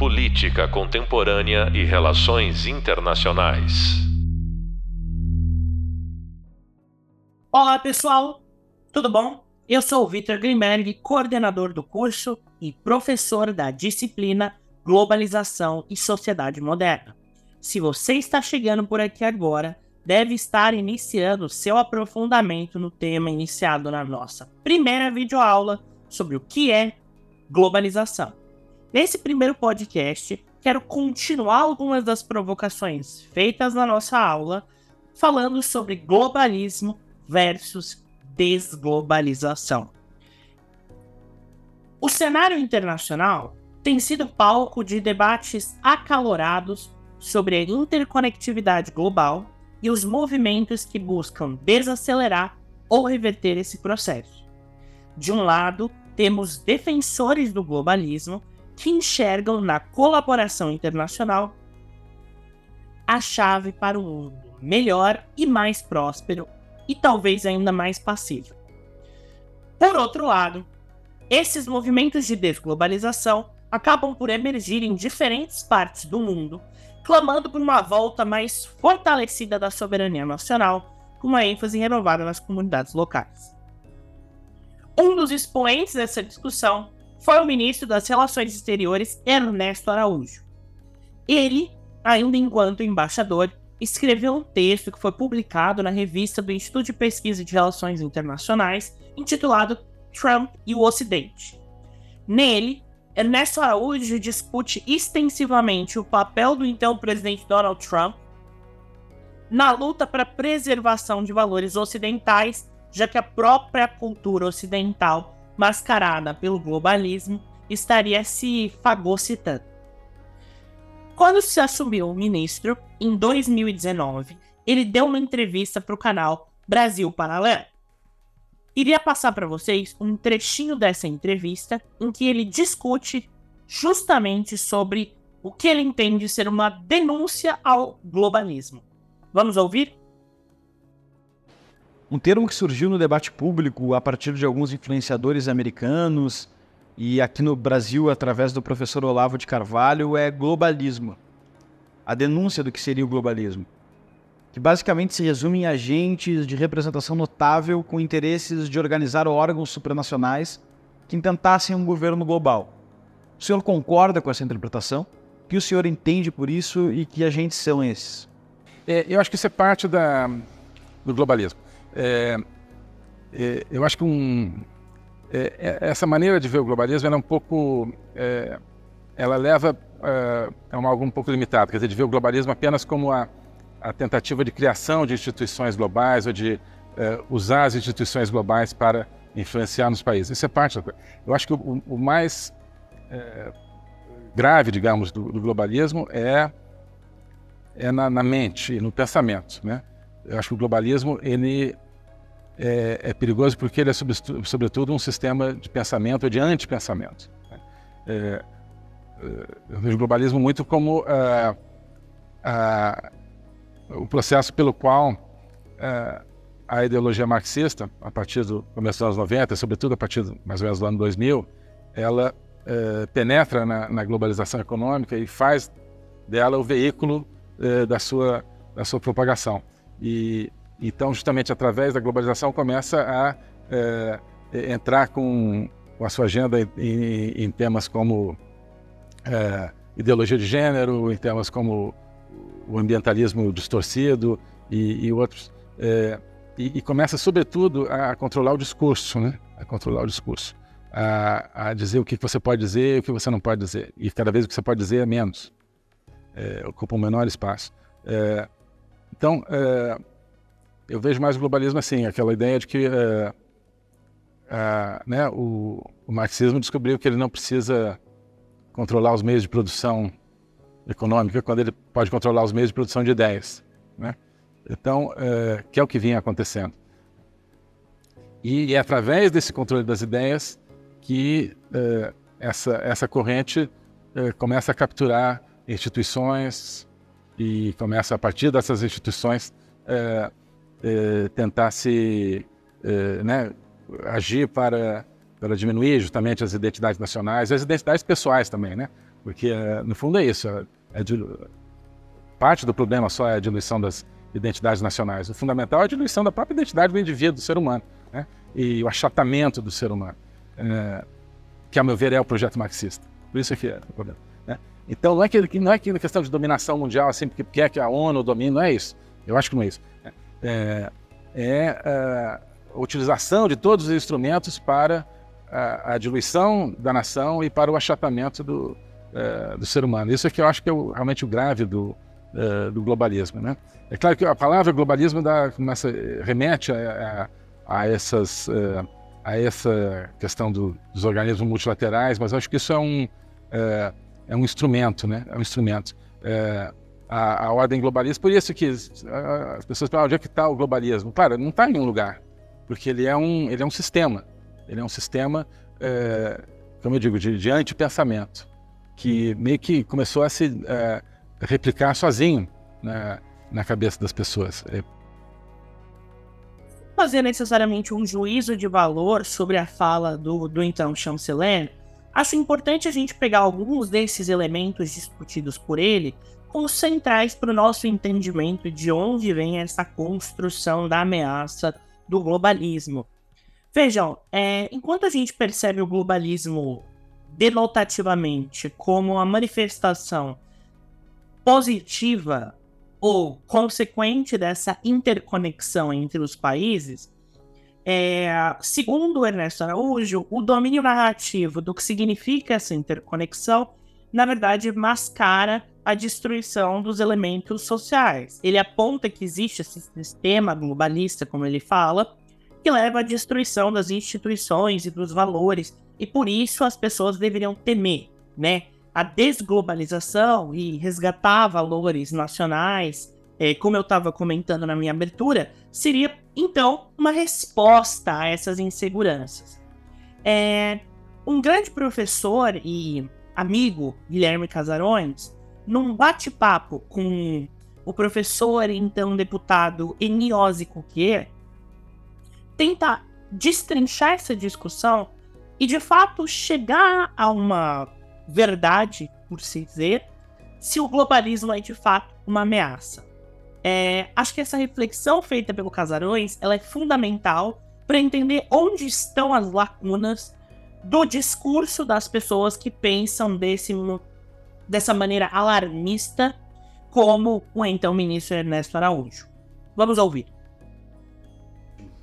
Política Contemporânea e Relações Internacionais. Olá, pessoal! Tudo bom? Eu sou o Vitor Grimberg, coordenador do curso e professor da disciplina Globalização e Sociedade Moderna. Se você está chegando por aqui agora, deve estar iniciando seu aprofundamento no tema iniciado na nossa primeira videoaula sobre o que é globalização. Nesse primeiro podcast, quero continuar algumas das provocações feitas na nossa aula, falando sobre globalismo versus desglobalização. O cenário internacional tem sido palco de debates acalorados sobre a interconectividade global e os movimentos que buscam desacelerar ou reverter esse processo. De um lado, temos defensores do globalismo que enxergam na colaboração internacional a chave para um mundo melhor e mais próspero e talvez ainda mais pacífico. Por outro lado, esses movimentos de desglobalização acabam por emergir em diferentes partes do mundo, clamando por uma volta mais fortalecida da soberania nacional, com uma ênfase renovada nas comunidades locais. Um dos expoentes dessa discussão foi o ministro das Relações Exteriores Ernesto Araújo. Ele, ainda enquanto embaixador, escreveu um texto que foi publicado na revista do Instituto de Pesquisa de Relações Internacionais, intitulado Trump e o Ocidente. Nele, Ernesto Araújo discute extensivamente o papel do então presidente Donald Trump na luta para a preservação de valores ocidentais, já que a própria cultura ocidental mascarada pelo globalismo, estaria se fagocitando. Quando se assumiu o ministro, em 2019, ele deu uma entrevista para o canal Brasil Paralelo. Iria passar para vocês um trechinho dessa entrevista em que ele discute justamente sobre o que ele entende ser uma denúncia ao globalismo. Vamos ouvir? Um termo que surgiu no debate público a partir de alguns influenciadores americanos e aqui no Brasil através do professor Olavo de Carvalho é globalismo. A denúncia do que seria o globalismo, que basicamente se resume em agentes de representação notável com interesses de organizar órgãos supranacionais que intentassem um governo global. O senhor concorda com essa interpretação? O que o senhor entende por isso e que agentes são esses? É, eu acho que isso é parte da, do globalismo. É, é, eu acho que um, é, é, essa maneira de ver o globalismo é um pouco, é, ela leva a uma, algo um pouco limitado, quer dizer, de ver o globalismo apenas como a, a tentativa de criação de instituições globais ou de usar as instituições globais para influenciar nos países. Isso é parte da coisa. Eu acho que o, o mais grave, digamos, do, do globalismo é, é na, na mente e no pensamento, né? Eu acho que o globalismo ele é, é perigoso porque ele é sobretudo um sistema de pensamento de antipensamento. Né? É, é, eu vejo o globalismo muito como uh, o processo pelo qual uh, a ideologia marxista, a partir do começo dos anos 90, sobretudo a partir do, mais ou menos do ano 2000, ela penetra na, na, globalização econômica e faz dela o veículo da, sua, da sua propagação. E então, justamente através da globalização, começa a é, entrar com, com, a sua agenda em, em temas como é, ideologia de gênero, em temas como o ambientalismo distorcido e, e outros. É, e, e, começa, sobretudo, a controlar o discurso, né? A controlar o discurso. A, a, dizer o que você pode dizer e o que você não pode dizer. E cada vez o que você pode dizer é menos. É, ocupa um menor espaço. É, então, é, eu vejo mais o globalismo assim, aquela ideia de que é, é, né, o, o, marxismo descobriu que ele não precisa controlar os meios de produção econômica quando ele pode controlar os meios de produção de ideias. Né? Então, é, que é o que vinha acontecendo. E é através desse controle das ideias que é, essa, essa corrente é, começa a capturar instituições, e começa a partir dessas instituições é, é, tentar se é, né, agir para para diminuir justamente as identidades nacionais, as identidades pessoais também, né? Porque, é, no fundo, é isso. É, é parte do problema só é a diluição das identidades nacionais. O fundamental é a diluição da própria identidade do indivíduo, do ser humano, né? e o achatamento do ser humano, é, que, a meu ver, é o projeto marxista. Por isso que é o problema. Então, não é, que, não é que questão de dominação mundial, assim, porque quer que a ONU domine, não é isso. Eu acho que não é isso. É, é, é a utilização de todos os instrumentos para a, a diluição da nação e para o achatamento do, é, do ser humano. Isso é que eu acho que é o, realmente o grave do, é, do globalismo. Né? É claro que a palavra globalismo dá, começa, remete a, a, a essas, é, a essa questão do, dos organismos multilaterais, mas acho que isso é um, é, um instrumento, né? É um instrumento. É, a, a, ordem globalista, por isso que as pessoas falam, onde é que está o globalismo? Claro, não está em um lugar, porque ele é um, ele é um sistema. Ele é um sistema, é, como eu digo, de, de anti-pensamento, que meio que começou a se é, replicar sozinho na, na cabeça das pessoas. É. Fazer necessariamente um juízo de valor sobre a fala do, do então chanceler, acho importante a gente pegar alguns desses elementos discutidos por ele como centrais para o nosso entendimento de onde vem essa construção da ameaça do globalismo. Vejam, é, enquanto a gente percebe o globalismo denotativamente como uma manifestação positiva ou consequente dessa interconexão entre os países, é, segundo Ernesto Araújo, o domínio narrativo do que significa essa interconexão, na verdade, mascara a destruição dos elementos sociais. Ele aponta que existe esse sistema globalista, como ele fala, que leva à destruição das instituições e dos valores, e por isso as pessoas deveriam temer, né? A desglobalização e resgatar valores nacionais, é, como eu estava comentando na minha abertura, seria então uma resposta a essas inseguranças. É, um grande professor e amigo, Guilherme Casarões, num bate-papo com o professor e então deputado Eniose Coquier, tenta destrinchar essa discussão e de fato chegar a uma verdade, por se dizer, se o globalismo é de fato uma ameaça. É, acho que essa reflexão feita pelo Casarões ela é fundamental para entender onde estão as lacunas do discurso das pessoas que pensam desse, dessa maneira alarmista, como o então ministro Ernesto Araújo. Vamos ouvir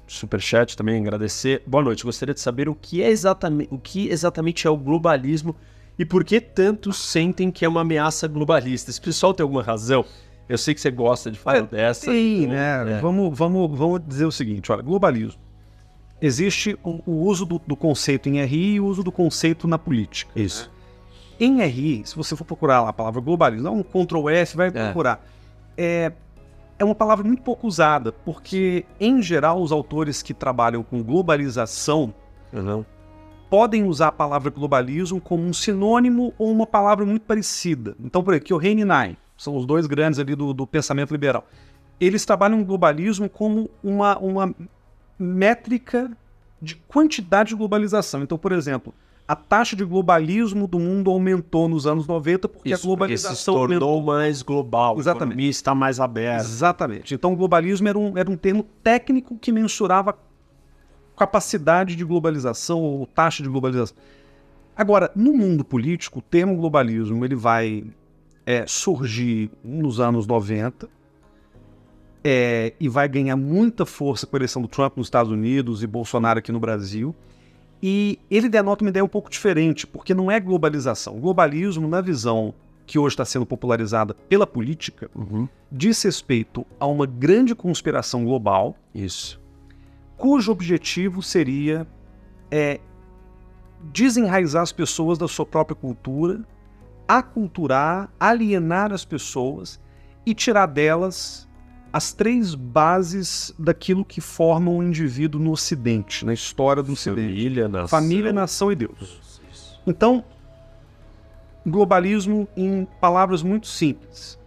superchat também agradecer. Boa noite. Gostaria de saber o que é exatamente o que exatamente é o globalismo e por que tantos sentem que é uma ameaça globalista. Esse pessoal tem alguma razão? Eu sei que você gosta de falar é, dessa. Sim, então, né? É. Vamos, vamos, vamos dizer o seguinte: olha, globalismo. Existe o, o uso do, do, conceito em RI e o uso do conceito na política. Isso. Em RI, se você for procurar lá a palavra globalismo, dá um Ctrl F, vai é. procurar. É, é uma palavra muito pouco usada, porque, em geral, os autores que trabalham com globalização uhum. podem usar a palavra globalismo como um sinônimo ou uma palavra muito parecida. Então, por aqui, o Reine Nine, são os dois grandes ali do, do pensamento liberal. Eles trabalham o globalismo como uma, uma métrica de quantidade de globalização. Então, por exemplo, a taxa de globalismo do mundo aumentou nos anos 90 porque Isso, a globalização porque se tornou aumentou. mais global, Exatamente. a está mais aberta. Exatamente. Então, o globalismo era um, era um termo técnico que mensurava capacidade de globalização ou taxa de globalização. Agora, no mundo político, o termo globalismo ele vai é, surgir nos anos 90 é, e vai ganhar muita força com a eleição do Trump nos Estados Unidos e Bolsonaro aqui no Brasil. E ele denota uma ideia um pouco diferente, porque não é globalização. O globalismo, na visão que hoje está sendo popularizada pela política, uhum. diz respeito a uma grande conspiração global. Isso. Cujo objetivo seria é, desenraizar as pessoas da sua própria cultura, aculturar, alienar as pessoas e tirar delas as três bases daquilo que forma um indivíduo no Ocidente, na história do Ocidente: família, nação, família, nação e Deus. Então, globalismo, em palavras muito simples,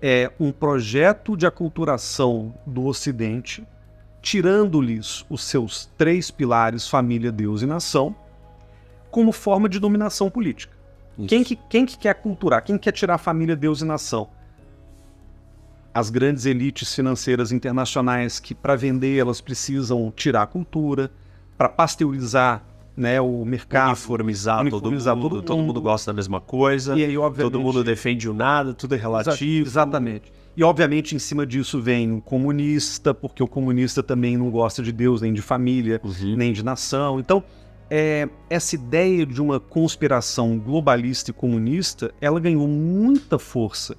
é um projeto de aculturação do Ocidente, tirando-lhes os seus três pilares família, Deus e nação, como forma de dominação política. Quem que, quem que quer culturar? Quem quer tirar a família, Deus e nação? As grandes elites financeiras internacionais que, para vender, elas precisam tirar a cultura, para pasteurizar né, o mercado. Uniformizar, uniformizar todo, mundo, todo todo mundo mundo. gosta da mesma coisa, E aí, obviamente, todo mundo defende o nada, tudo é relativo. Exatamente. E obviamente em cima disso vem o comunista, porque o comunista também não gosta de Deus, nem de família, Uhum. nem de nação. Então, é, essa ideia de uma conspiração globalista e comunista, ela ganhou muita força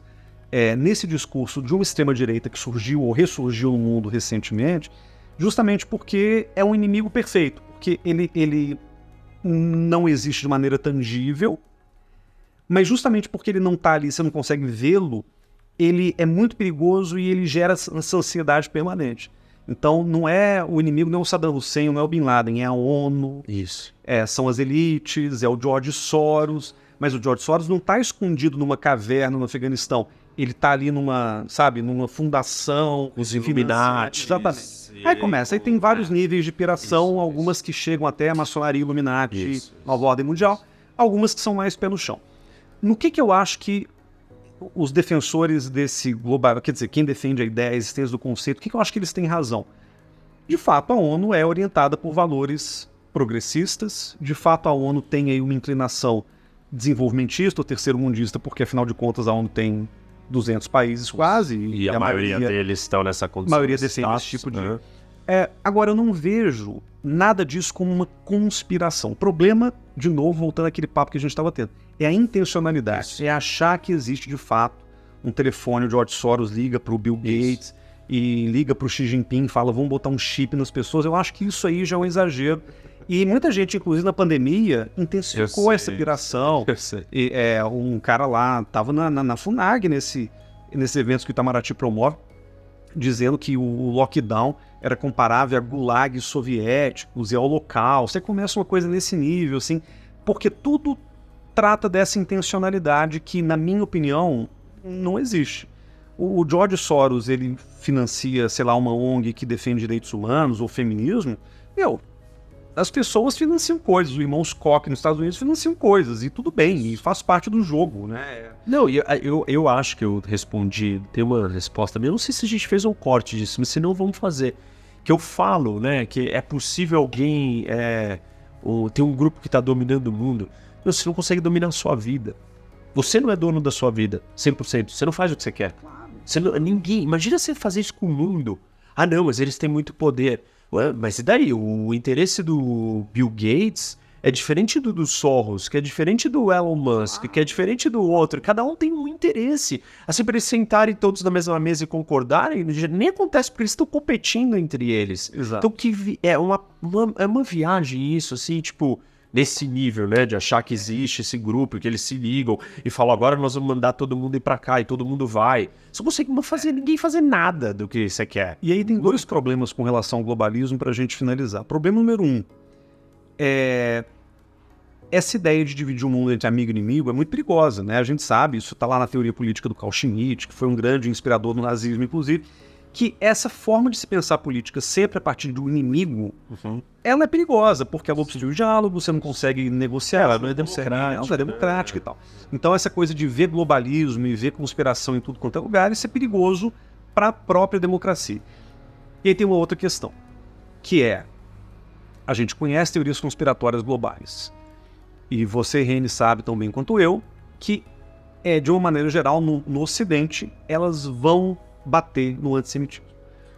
é, nesse discurso de uma extrema-direita que surgiu ou ressurgiu no mundo recentemente, justamente porque é um inimigo perfeito, porque ele, ele não existe de maneira tangível, mas justamente porque ele não está ali, você não consegue vê-lo, ele é muito perigoso e ele gera essa ansiedade permanente. Então, não é o inimigo, não é o Saddam Hussein, não é o Bin Laden, é a ONU, Isso. é, são as elites, é o George Soros, mas o George Soros não está escondido numa caverna no Afeganistão. Ele está ali numa, sabe, numa fundação. Os. Illuminati. Exatamente. Aí começa, aí tem vários níveis de piração, algumas que chegam até a maçonaria Illuminati, Isso, nova ordem mundial, algumas que são mais pé no chão. No que que eu acho que os defensores desse global, quer dizer, quem defende a ideia, a existência do conceito, o que que eu acho que eles têm razão? De fato, a ONU é orientada por valores progressistas, de fato a ONU tem aí uma inclinação desenvolvimentista ou terceiro mundista, porque afinal de contas a ONU tem 200 países quase, E a, maioria, deles estão nessa condição. maioria de defende esse status, tipo de- né? É, agora, eu não vejo nada disso como uma conspiração. O problema, de novo, voltando àquele papo que a gente estava tendo, é a intencionalidade. Isso. É achar que existe, de fato, um telefone, o George Soros liga para o Bill Gates e liga para o Xi Jinping e fala, vamos botar um chip nas pessoas. Eu acho que isso aí já é um exagero. E muita gente, inclusive na pandemia, intensificou essa piração. E, é, um cara lá, tava na, na, na FUNAG, nesse, nesses eventos que o Itamaraty promove, dizendo que o lockdown era comparável a gulag soviéticos e ao local. Você começa uma coisa nesse nível, assim, porque tudo trata dessa intencionalidade que, na minha opinião, não existe. O, George Soros, ele financia, sei lá, uma ONG que defende direitos humanos ou feminismo. Meu, as pessoas financiam coisas. Os irmãos Koch nos Estados Unidos financiam coisas, e tudo bem, e faz parte do jogo, né? Não, eu, eu, eu acho que eu respondi, tem uma resposta. Eu não sei se a gente fez um corte disso, mas se não, vamos fazer. Que eu falo, né, que é possível alguém. É, o- tem um grupo que está dominando o mundo. Meu, você não consegue dominar a sua vida. Você não é dono da sua vida, 100%. Você não faz o que você quer. Você não- ninguém. Imagina você fazer isso com o mundo. Ah, não, mas eles têm muito poder. Ué, mas e daí? O interesse do Bill Gates é diferente do do Soros, que é diferente do Elon Musk, que é diferente do outro. Cada um tem um interesse. Assim, para eles sentarem todos na mesma mesa e concordarem, nem acontece porque eles estão competindo entre eles. Exato. Então, que vi- é uma, uma- é uma viagem isso, assim, tipo, nesse nível, né, de achar que existe esse grupo, que eles se ligam e falam, agora nós vamos mandar todo mundo ir pra cá e todo mundo vai. Você consegue fazer ninguém fazer nada do que você quer. E aí tem dois problemas com relação ao globalismo para a gente finalizar. Problema número um é essa ideia de dividir o mundo entre amigo e inimigo é muito perigosa, né? A gente sabe, isso está lá na teoria política do Carl Schmitt, que foi um grande inspirador do nazismo, inclusive, que essa forma de se pensar política sempre a partir do inimigo, ela é perigosa, porque ela obstrui o diálogo, você não consegue negociar, ela não é democrática, ela não é democrática e tal. Então essa coisa de ver globalismo e ver conspiração em tudo quanto é lugar, isso é perigoso para a própria democracia. E aí tem uma outra questão, que é a gente conhece teorias conspiratórias globais. E você, Rene, sabe tão bem quanto eu que, é, de uma maneira geral, no, no Ocidente, elas vão bater no antissemitismo.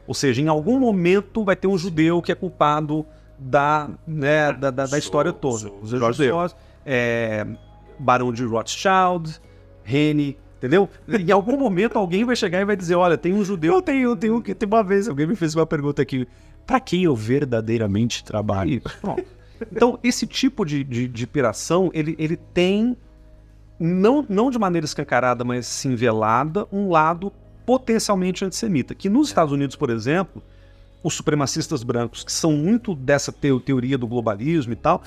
Ou seja, em algum momento vai ter um judeu que é culpado da, né, da, da, da história toda. Os judeu. judeus, é, Barão de Rothschild, Rene, entendeu? Em algum momento alguém vai chegar e vai dizer, olha, tem um judeu... Eu tenho, eu tenho, tem uma vez, alguém me fez uma pergunta aqui. Pra quem eu verdadeiramente trabalho? Isso, pronto. Então, esse tipo de, de, de piração, ele, ele tem, não, não de maneira escancarada, mas sim velada, um lado potencialmente antissemita. Que nos Estados Unidos, por exemplo, os supremacistas brancos, que são muito dessa teo- teoria do globalismo e tal,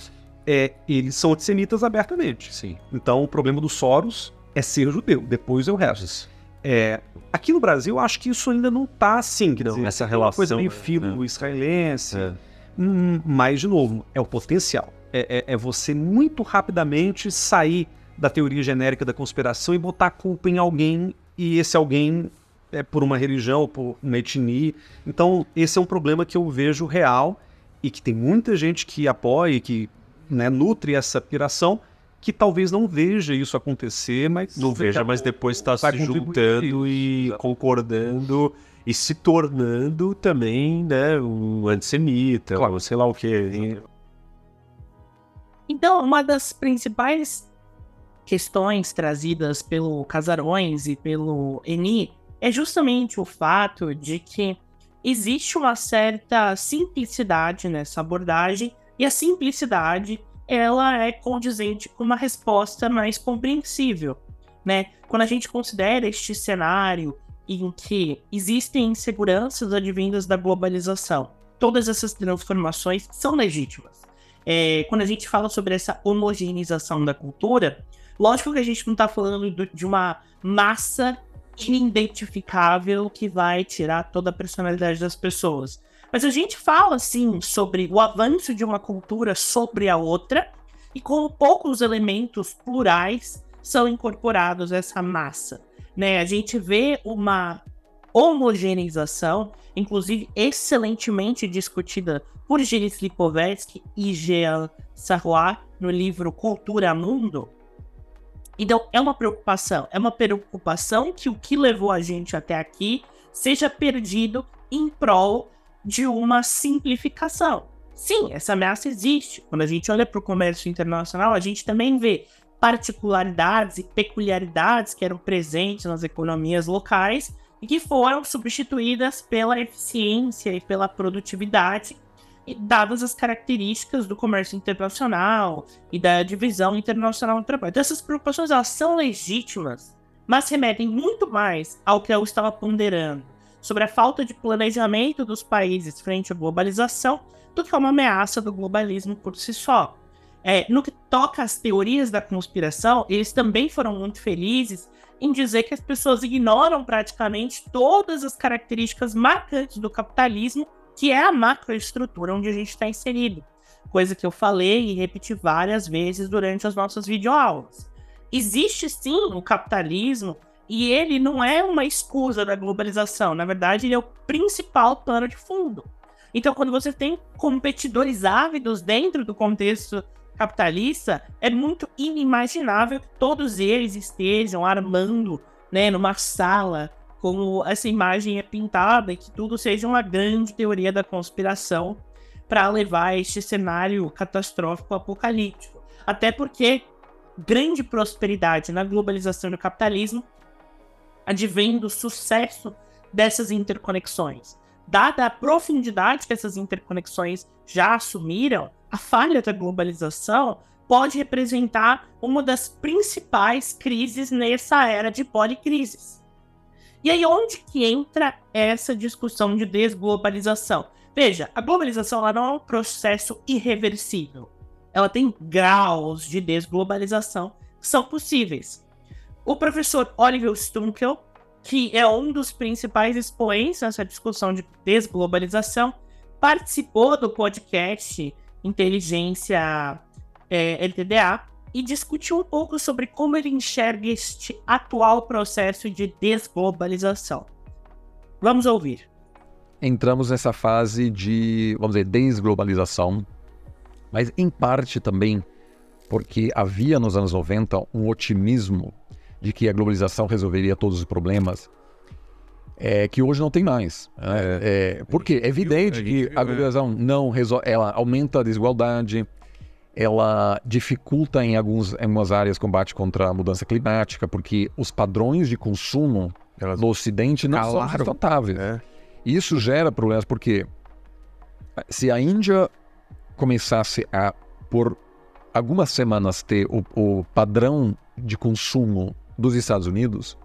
é, eles são antissemitas abertamente. Sim. Então, o problema do Soros é ser judeu, depois é o resto. É, aqui no Brasil, eu acho que isso ainda não está assim. Não, dizer, essa tem uma coisa relação, meio né? filo-israelense. É. Hum, mas, de novo, é o potencial. É, é- é você muito rapidamente sair da teoria genérica da conspiração e botar a culpa em alguém e esse alguém é por uma religião, por uma etnia. Então, esse é um problema que eu vejo real e que tem muita gente que apoia e que né, nutre essa piração que talvez não veja isso acontecer, mas não veja, mas depois está se juntando e concordando e se tornando também, né, um antissemita, claro. ou sei lá o que. Então, uma das principais questões trazidas pelo Casarões e pelo Eni é justamente o fato de que existe uma certa simplicidade nessa abordagem e a simplicidade ela é condizente com uma resposta mais compreensível, né? Quando a gente considera este cenário em que existem inseguranças advindas da globalização, todas essas transformações são legítimas. É, quando a gente fala sobre essa homogeneização da cultura, lógico que a gente não está falando do, de uma massa inidentificável que vai tirar toda a personalidade das pessoas. Mas a gente fala, sim, sobre o avanço de uma cultura sobre a outra e como poucos elementos plurais são incorporados a essa massa. Né? A gente vê uma homogeneização, inclusive excelentemente discutida por Gilles Lipovetsky e Jean Sarrois no livro Cultura Mundo. Então, é uma preocupação. É uma preocupação que o que levou a gente até aqui seja perdido em prol de uma simplificação. Sim, essa ameaça existe. Quando a gente olha para o comércio internacional, a gente também vê particularidades e peculiaridades que eram presentes nas economias locais e que foram substituídas pela eficiência e pela produtividade, dadas as características do comércio internacional e da divisão internacional do trabalho. Então, essas preocupações elas são legítimas, mas remetem muito mais ao que eu estava ponderando sobre a falta de planejamento dos países frente à globalização do que uma ameaça do globalismo por si só. É, no que toca às teorias da conspiração, eles também foram muito felizes em dizer que as pessoas ignoram praticamente todas as características marcantes do capitalismo, que é a macroestrutura onde a gente está inserido. Coisa que eu falei e repeti várias vezes durante as nossas videoaulas. Existe sim o capitalismo e ele não é uma escusa da globalização, na verdade, ele é o principal plano de fundo. Então, quando você tem competidores ávidos dentro do contexto capitalista, é muito inimaginável que todos eles estejam armando né, numa sala, como essa imagem é pintada, e que tudo seja uma grande teoria da conspiração para levar a este cenário catastrófico apocalíptico. Até porque grande prosperidade na globalização do capitalismo advém do sucesso dessas interconexões. Dada a profundidade que essas interconexões já assumiram, a falha da globalização pode representar uma das principais crises nessa era de policrises. E aí onde que entra essa discussão de desglobalização? Veja, a globalização ela não é um processo irreversível. Ela tem graus de desglobalização que são possíveis. O professor Oliver Stunkel, que é um dos principais expoentes nessa discussão de desglobalização, participou do podcast Inteligência é, LTDA e discutiu um pouco sobre como ele enxerga este atual processo de desglobalização. Vamos ouvir. Entramos nessa fase de, vamos dizer, desglobalização, mas em parte também porque havia nos anos 90 um otimismo de que a globalização resolveria todos os problemas, é, que hoje não tem mais. Né? É, é, porque é evidente que a globalização não resolve, ela aumenta a desigualdade, ela dificulta em, alguns, em algumas áreas combate contra a mudança climática, porque os padrões de consumo Elas no Ocidente não calaram. são sustentáveis. É. Isso gera problemas, porque se a Índia começasse a, por algumas semanas, ter o, o padrão de consumo dos Estados Unidos,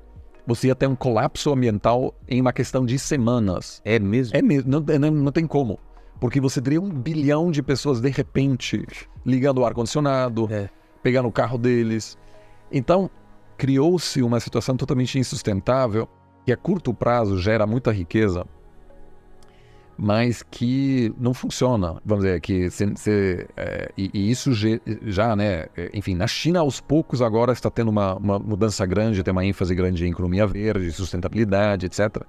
você ia ter um colapso ambiental em uma questão de semanas. É mesmo? É mesmo, não, não, não tem como. Porque você teria um bilhão de pessoas de repente ligando o ar-condicionado, é. pegando o carro deles. Então, criou-se uma situação totalmente insustentável que a curto prazo gera muita riqueza, mas que não funciona. Vamos dizer, que se, se, é, e, e, isso já, né? Enfim, na China, aos poucos, agora está tendo uma, uma, mudança grande, tem uma ênfase grande em economia verde, sustentabilidade, etc.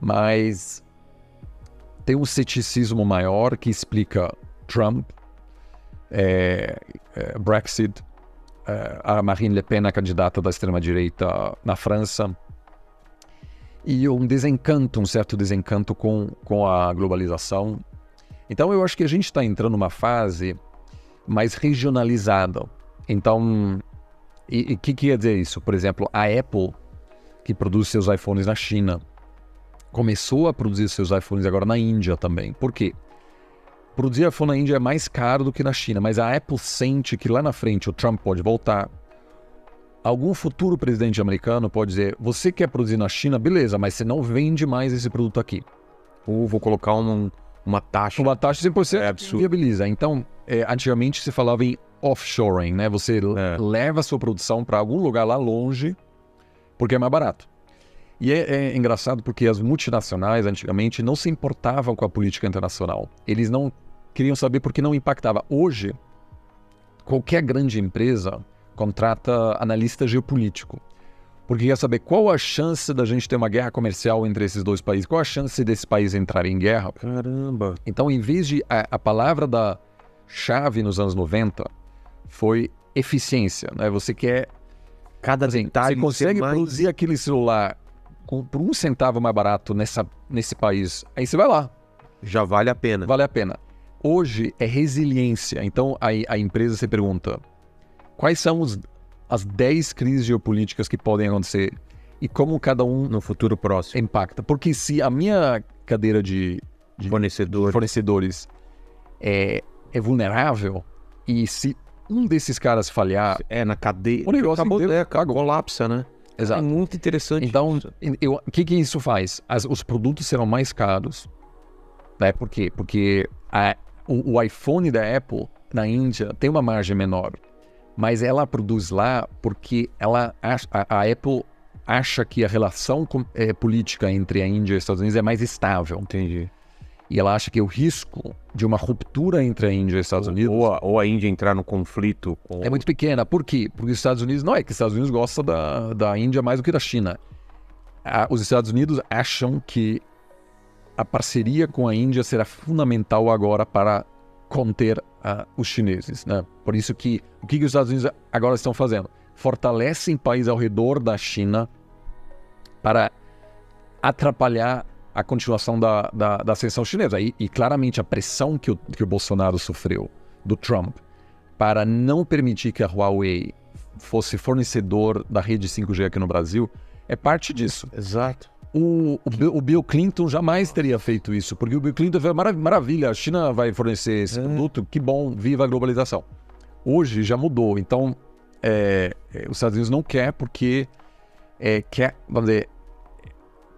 Mas tem um ceticismo maior que explica Trump, é, é, Brexit, é, a Marine Le Pen, a candidata da extrema-direita na França e um desencanto, um certo desencanto com, com a globalização. Então eu acho que a gente está entrando numa fase mais regionalizada. Então, e o que quer dizer isso? Por exemplo, a Apple, que produz seus iPhones na China, começou a produzir seus iPhones agora na Índia também. Por quê? Produzir iPhone na Índia é mais caro do que na China, mas a Apple sente que lá na frente o Trump pode voltar, algum futuro presidente americano pode dizer: você quer produzir na China, beleza, mas você não vende mais esse produto aqui. Ou vou colocar um, uma taxa. Uma taxa 100% é absurdo. viabiliza. Então, é, antigamente se falava em offshoring, né? Você é. leva a sua produção para algum lugar lá longe porque é mais barato. E é, é, engraçado porque as multinacionais antigamente não se importavam com a política internacional. Eles não queriam saber porque não impactava. Hoje, qualquer grande empresa contrata analista geopolítico. Porque quer saber qual a chance da gente ter uma guerra comercial entre esses dois países, qual a chance desse país entrar em guerra. Caramba! Então, em vez de. A, a palavra da chave nos anos 90 foi eficiência. Né? Você quer. Cada assim, detalhe. Você consegue mais... produzir aquele celular com, por um centavo mais barato nessa, nesse país, aí você vai lá. Já vale a pena. Vale a pena. Hoje é resiliência. Então a, a empresa se pergunta: quais são os, as 10 crises geopolíticas que podem acontecer e como cada um no futuro próximo impacta. Porque se a minha cadeira de, de Fornecedor. fornecedores é, é vulnerável e se um desses caras falhar, é na cadeia, o negócio acabou, inteiro, é, colapsa, né? Exato. É muito interessante. Então, o que que isso faz? As, os produtos serão mais caros, né? Por quê? Porque a, o, o iPhone da Apple na Índia tem uma margem menor mas ela produz lá porque ela acha, a, a Apple acha que a relação com, é, política entre a Índia e os Estados Unidos é mais estável. Entendi. E ela acha que o risco de uma ruptura entre a Índia e os Estados Unidos. Ou a, ou a Índia entrar no conflito. Com... É muito pequena. Por quê? Porque os Estados Unidos. Não é que os Estados Unidos gostam da, da Índia mais do que da China. os Estados Unidos acham que a parceria com a Índia será fundamental agora para conter uh, os chineses. Né? Por isso que o que, que os Estados Unidos agora estão fazendo? Fortalecem países ao redor da China para atrapalhar a continuação da, da, da ascensão chinesa. E, e, claramente a pressão que o, que o Bolsonaro sofreu do Trump para não permitir que a Huawei fosse fornecedor da rede 5G aqui no Brasil é parte disso. Exato. O, o, Bill, Clinton jamais teria feito isso, porque o Bill Clinton foi marav maravilha, a China vai fornecer esse é. produto, que bom, viva a globalização. Hoje já mudou, então é, é, os Estados Unidos não quer porque é, quer, vamos dizer,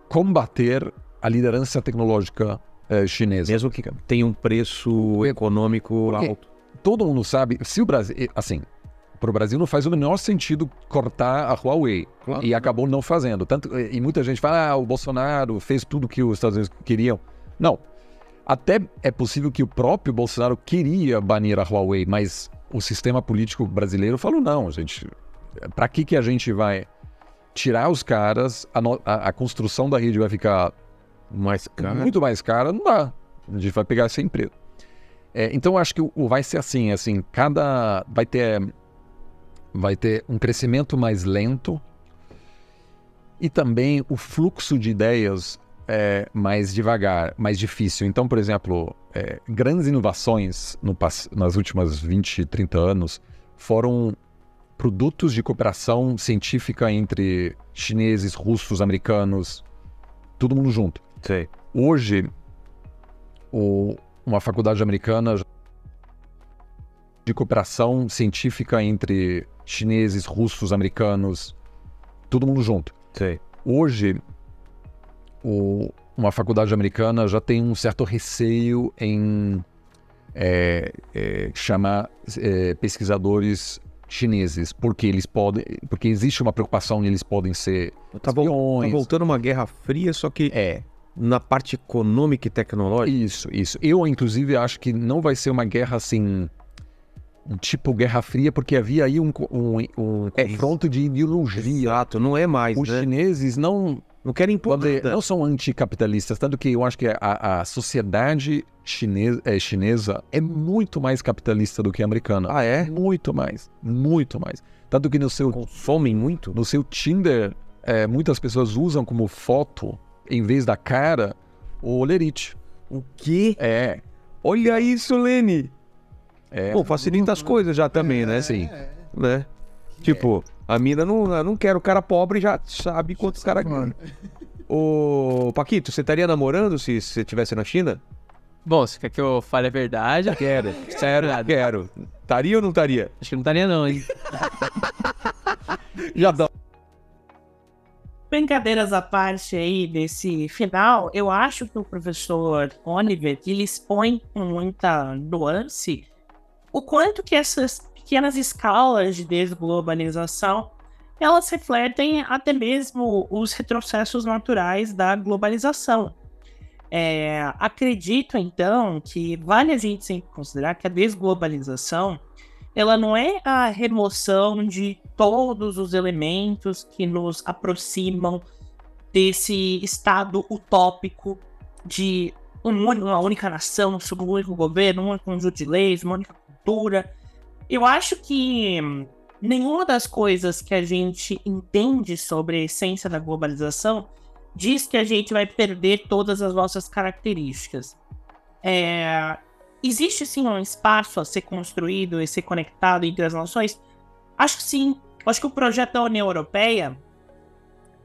combater a liderança tecnológica é, chinesa. Mesmo que tenha um preço econômico alto. Todo mundo sabe, se o Brasil, assim, para o Brasil não faz o menor sentido cortar a Huawei. Claro. E acabou não fazendo. Tanto, e muita gente fala, ah, o Bolsonaro fez tudo que os Estados Unidos queriam. Não. Até é possível que o próprio Bolsonaro queria banir a Huawei, mas o sistema político brasileiro falou, não, gente, para que, que a gente vai tirar os caras, a, a, a construção da rede vai ficar mais cara. muito mais cara, não dá. A gente vai pegar essa empresa. É, então, acho que o, vai ser assim, assim, cada... vai ter vai ter um crescimento mais lento e também o fluxo de ideias é mais devagar, mais difícil. Então, por exemplo, é, grandes inovações no, nas últimas 20, 30 anos foram produtos de cooperação científica entre chineses, russos, americanos, todo mundo junto. Sim. Hoje, o, uma faculdade americana de cooperação científica entre chineses, russos, americanos, todo mundo junto. Sim. Hoje, o, uma faculdade americana já tem um certo receio em é, é, chamar é, pesquisadores chineses, porque eles podem, porque existe uma preocupação e eles podem ser tá, vo tá voltando uma guerra fria, só que é na parte econômica e tecnológica? Isso, isso. Eu, inclusive, acho que não vai ser uma guerra assim. Um tipo Guerra Fria, porque havia aí um, um, um É confronto de ideologia. Exato, não é mais, Os né? chineses não, Não querem impor nada. não são anticapitalistas, tanto que eu acho que a, a sociedade chinesa, é, chinesa é muito mais capitalista do que a americana. Ah, é? Muito mais, muito mais. Tanto que no seu, Consomem muito? no seu Tinder, é, muitas pessoas usam como foto, em vez da cara, o olerite. O quê? É, Olha isso, Lene! é. Pô, facilita as coisas já também, né? Sim. Né? Tipo, a mina não, não quer o cara pobre já sabe quanto o cara ganha. Ô, Paquito, você estaria namorando se você estivesse na China? Bom, se quer que eu fale a verdade, Quero. Sério, quero. Estaria ou não estaria? acho que não estaria não, hein? Já dá. Brincadeiras à parte aí desse final, eu acho que o professor Oliver ele expõe com muita nuance o quanto que essas pequenas escalas de desglobalização elas refletem até mesmo os retrocessos naturais da globalização. É, acredito então que vale a gente sempre considerar que a desglobalização ela não é a remoção de todos os elementos que nos aproximam desse estado utópico de um uma única nação, sob um único governo, um conjunto de leis, uma única cultura. Eu acho que hum, nenhuma das coisas que a gente entende sobre a essência da globalização diz que a gente vai perder todas as nossas características. É, existe sim um espaço a ser construído e ser conectado entre as nações? Acho que sim. Acho que o projeto da União Europeia,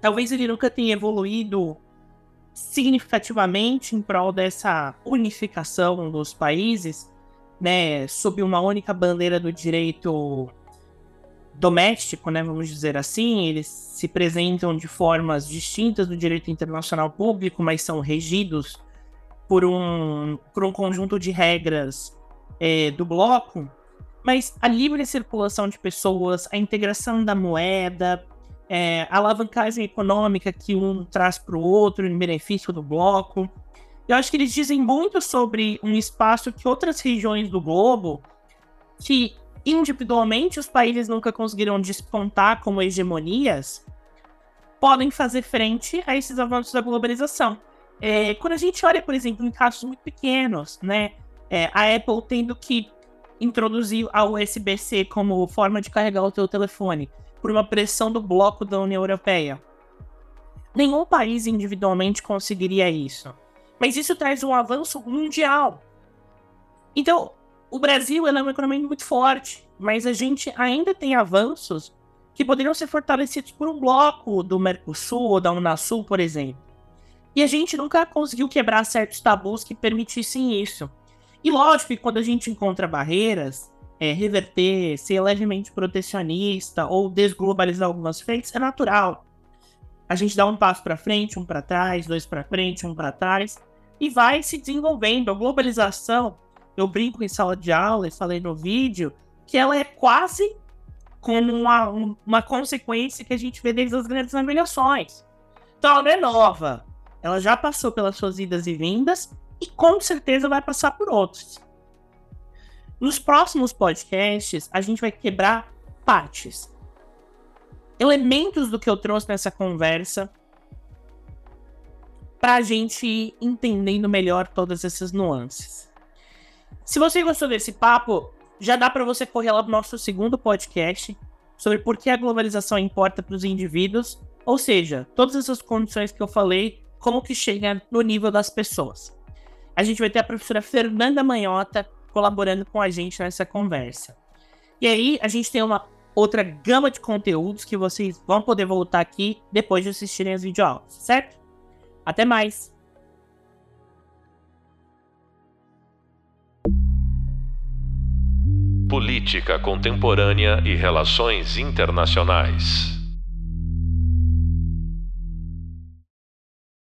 talvez ele nunca tenha evoluído significativamente em prol dessa unificação dos países, né, sob uma única bandeira do direito doméstico, né, vamos dizer assim, eles se apresentam de formas distintas do direito internacional público, mas são regidos por um, por um conjunto de regras é, do bloco, mas a livre circulação de pessoas, a integração da moeda, é, a alavancagem econômica que um traz para o outro em benefício do bloco. Eu acho que eles dizem muito sobre um espaço que outras regiões do globo, que individualmente os países nunca conseguiram despontar como hegemonias, podem fazer frente a esses avanços da globalização. É, quando a gente olha, por exemplo, em casos muito pequenos, né? é, a Apple tendo que introduzir a USB-C como forma de carregar o teu telefone por uma pressão do bloco da União Europeia. Nenhum país individualmente conseguiria isso. Mas isso traz um avanço mundial. Então, o Brasil é uma economia muito forte, mas a gente ainda tem avanços que poderiam ser fortalecidos por um bloco do Mercosul ou da Unasul, por exemplo. E a gente nunca conseguiu quebrar certos tabus que permitissem isso. E lógico que quando a gente encontra barreiras, é, reverter, ser levemente protecionista ou desglobalizar algumas frentes é natural. A gente dá um passo para frente, um para trás, dois para frente, um para trás e vai se desenvolvendo. A globalização, eu brinco em sala de aula e falei no vídeo que ela é quase como uma, um- uma consequência que a gente vê desde as grandes navegações. Então ela não é nova. Ela já passou pelas suas idas e vindas e com certeza vai passar por outros. Nos próximos podcasts, a gente vai quebrar partes. Elementos do que eu trouxe nessa conversa para a gente ir entendendo melhor todas essas nuances. Se você gostou desse papo, já dá para você correr lá pro nosso segundo podcast sobre por que a globalização importa para os indivíduos, ou seja, todas essas condições que eu falei, como que chega no nível das pessoas. A gente vai ter a professora Fernanda Manhota colaborando com a gente nessa conversa. E aí, a gente tem uma outra gama de conteúdos que vocês vão poder voltar aqui depois de assistirem as videoaulas, certo? Até mais! Política contemporânea e relações internacionais.